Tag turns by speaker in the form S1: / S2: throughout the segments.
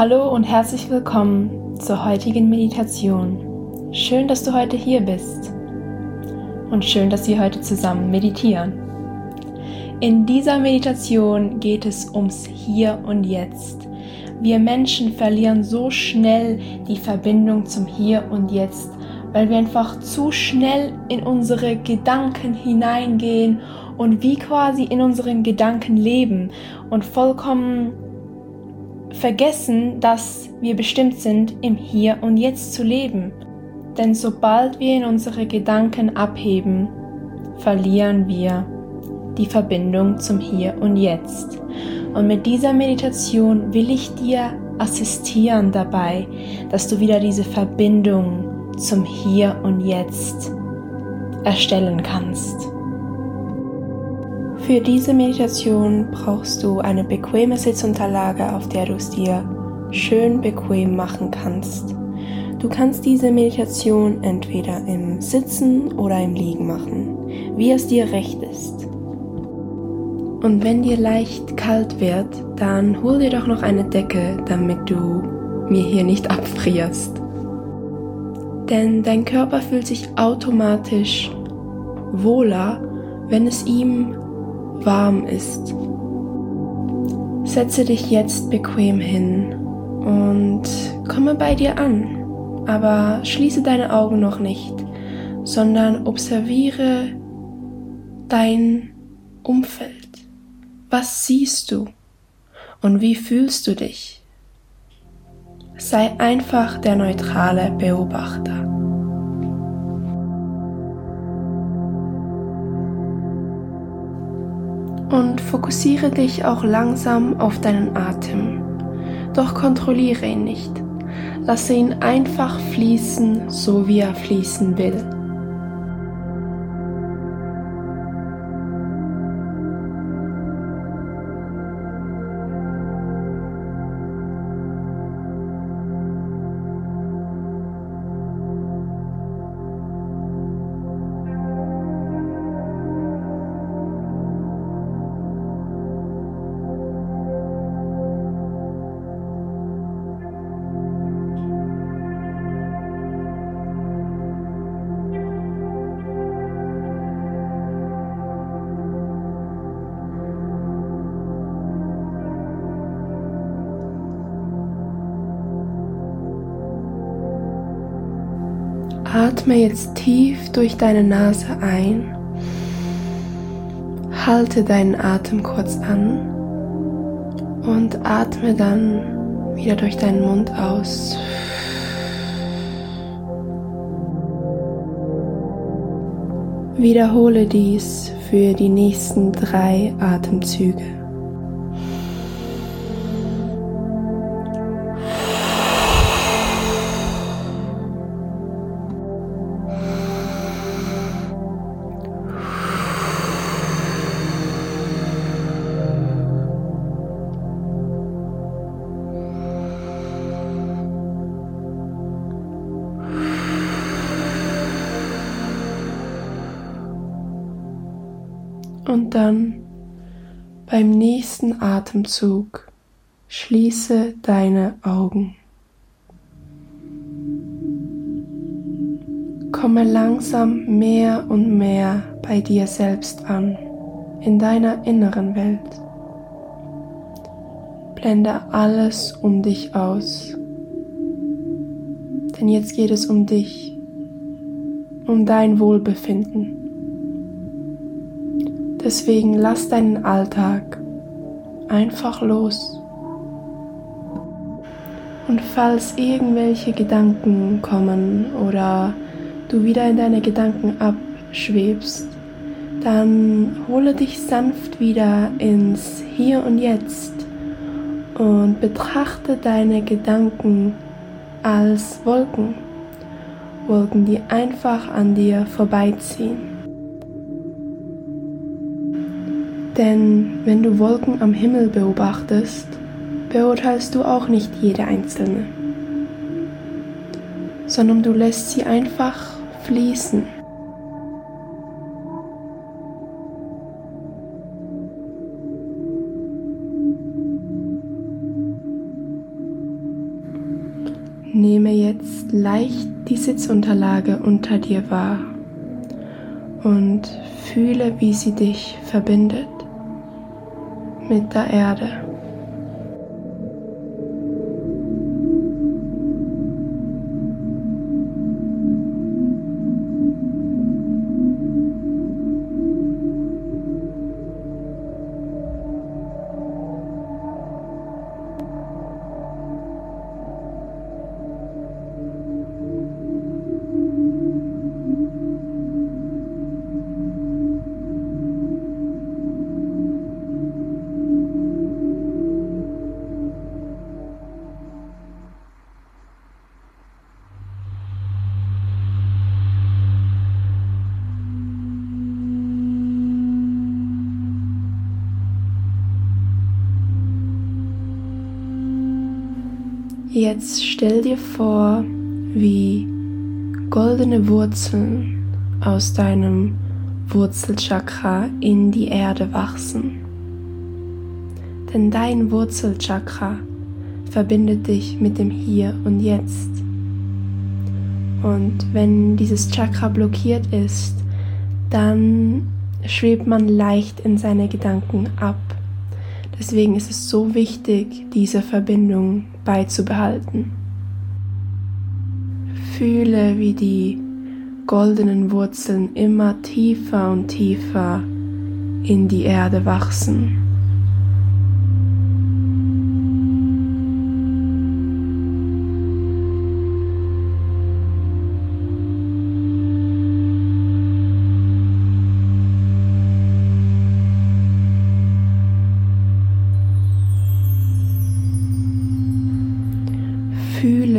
S1: Hallo und herzlich willkommen zur heutigen Meditation. Schön, dass du heute hier bist und schön, dass wir heute zusammen meditieren. In dieser Meditation geht es ums Hier und Jetzt. Wir Menschen verlieren so schnell die Verbindung zum Hier und Jetzt, weil wir einfach zu schnell in unsere Gedanken hineingehen und wie quasi in unseren Gedanken leben und vollkommen vergessen, dass wir bestimmt sind, im Hier und Jetzt zu leben. Denn sobald wir in unsere Gedanken abheben, verlieren wir die Verbindung zum Hier und Jetzt. Und mit dieser Meditation will ich dir assistieren dabei, dass du wieder diese Verbindung zum Hier und Jetzt erstellen kannst. Für diese Meditation brauchst du eine bequeme Sitzunterlage, auf der du es dir schön bequem machen kannst. Du kannst diese Meditation entweder im Sitzen oder im Liegen machen, wie es dir recht ist. Und wenn dir leicht kalt wird, dann hol dir doch noch eine Decke, damit du mir hier nicht abfrierst. Denn dein Körper fühlt sich automatisch wohler, wenn es ihm warm ist. Setze dich jetzt bequem hin und komme bei dir an, aber schließe deine Augen noch nicht, sondern observiere dein Umfeld. Was siehst du und wie fühlst du dich? Sei einfach der neutrale Beobachter. Und fokussiere dich auch langsam auf deinen Atem. Doch kontrolliere ihn nicht. Lasse ihn einfach fließen, so wie er fließen will. Atme jetzt tief durch deine Nase ein. Halte deinen Atem kurz an und atme dann wieder durch deinen Mund aus. Wiederhole dies für die nächsten drei Atemzüge. Und dann beim nächsten Atemzug schließe deine Augen. Komme langsam mehr und mehr bei dir selbst an, in deiner inneren Welt. Blende alles um dich aus. Denn jetzt geht es um dich, um dein Wohlbefinden. Deswegen lass deinen Alltag einfach los. Und falls irgendwelche Gedanken kommen oder du wieder in deine Gedanken abschwebst, dann hole dich sanft wieder ins Hier und Jetzt und betrachte deine Gedanken als Wolken. Wolken, die einfach an dir vorbeiziehen. Denn wenn du Wolken am Himmel beobachtest, beurteilst du auch nicht jede einzelne, sondern du lässt sie einfach fließen. Nehme jetzt leicht die Sitzunterlage unter dir wahr und fühle, wie sie dich verbindet mit der Erde. Jetzt stell dir vor, wie goldene Wurzeln aus deinem Wurzelchakra in die Erde wachsen. Denn dein Wurzelchakra verbindet dich mit dem Hier und Jetzt. Und wenn dieses Chakra blockiert ist, dann schwebt man leicht in seine Gedanken ab Deswegen ist es so wichtig, diese Verbindung beizubehalten. Fühle, wie die goldenen Wurzeln immer tiefer und tiefer in die Erde wachsen.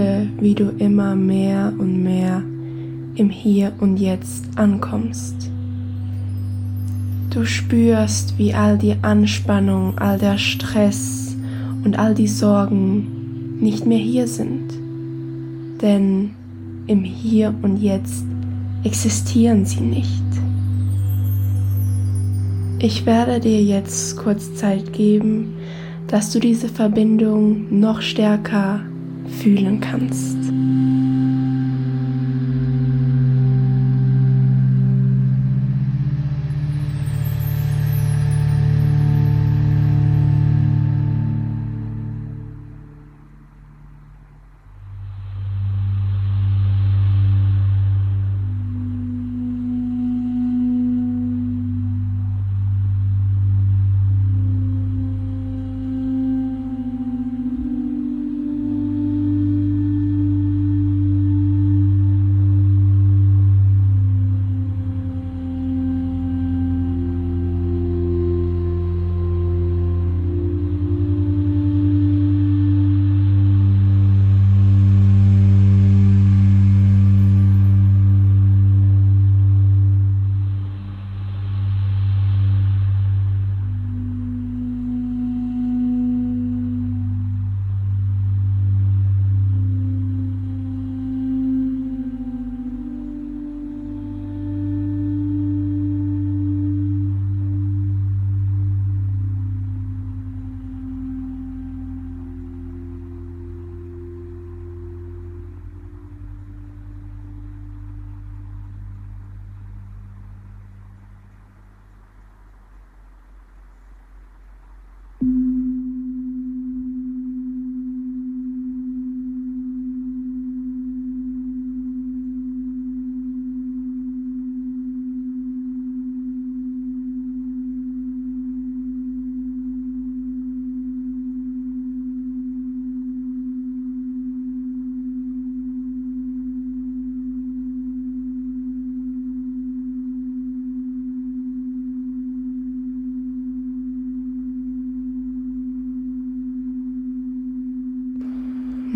S1: Fühle, wie du immer mehr und mehr im Hier und Jetzt ankommst. Du spürst, wie all die Anspannung, all der Stress und all die Sorgen nicht mehr hier sind. Denn im Hier und Jetzt existieren sie nicht. Ich werde dir jetzt kurz Zeit geben, dass du diese Verbindung noch stärker fühlen kannst.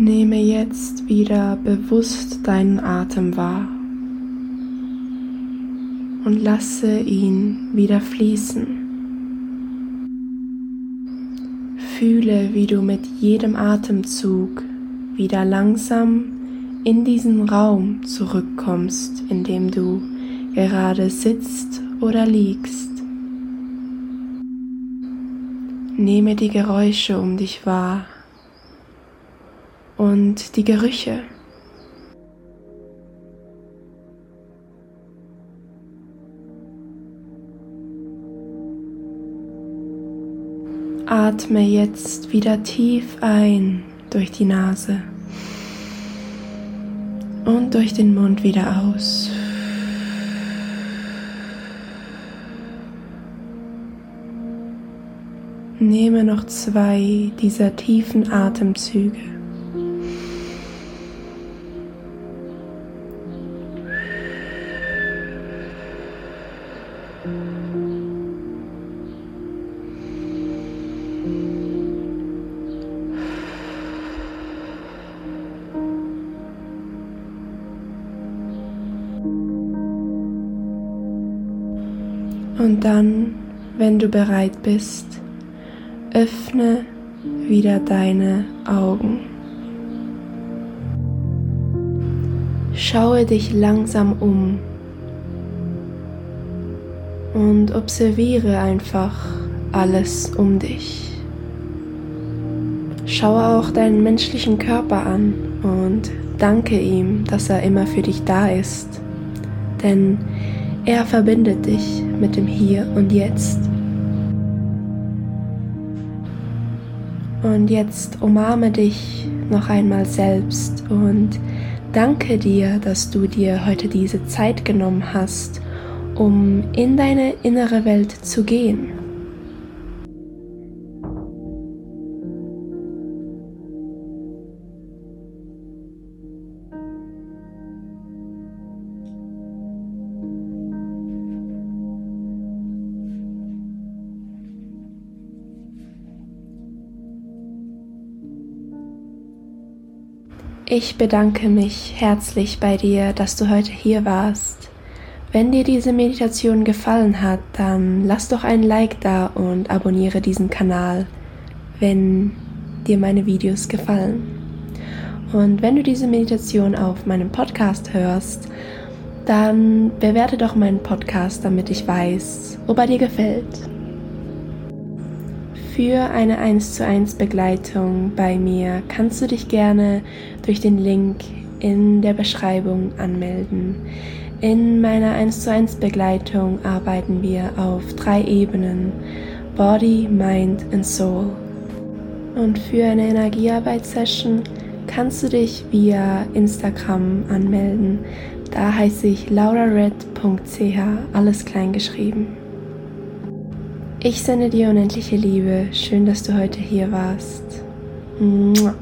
S1: Nehme jetzt wieder bewusst deinen Atem wahr und lasse ihn wieder fließen. Fühle, wie du mit jedem Atemzug wieder langsam in diesen Raum zurückkommst, in dem du gerade sitzt oder liegst. Nehme die Geräusche um dich wahr und die Gerüche. Atme jetzt wieder tief ein durch die Nase und durch den Mund wieder aus. Nehme noch zwei dieser tiefen Atemzüge. Und dann, wenn du bereit bist, öffne wieder deine Augen. Schaue dich langsam um und observiere einfach alles um dich. Schaue auch deinen menschlichen Körper an und danke ihm, dass er immer für dich da ist. Denn er verbindet dich mit dem Hier und Jetzt. Und jetzt umarme dich noch einmal selbst und danke dir, dass du dir heute diese Zeit genommen hast, um in deine innere Welt zu gehen. Ich bedanke mich herzlich bei dir, dass du heute hier warst. Wenn dir diese Meditation gefallen hat, dann lass doch ein Like da und abonniere diesen Kanal, wenn dir meine Videos gefallen. Und wenn du diese Meditation auf meinem Podcast hörst, dann bewerte doch meinen Podcast, damit ich weiß, ob er dir gefällt. Für eine 1 zu 1 Begleitung bei mir kannst du dich gerne durch den Link in der Beschreibung anmelden. In meiner 1 zu 1 Begleitung arbeiten wir auf drei Ebenen Body, Mind and Soul. Und für eine Energiearbeitssession kannst du dich via Instagram anmelden. Da heiße ich laurared.ch, alles klein geschrieben. Ich sende dir unendliche Liebe. Schön, dass du heute hier warst. Mua.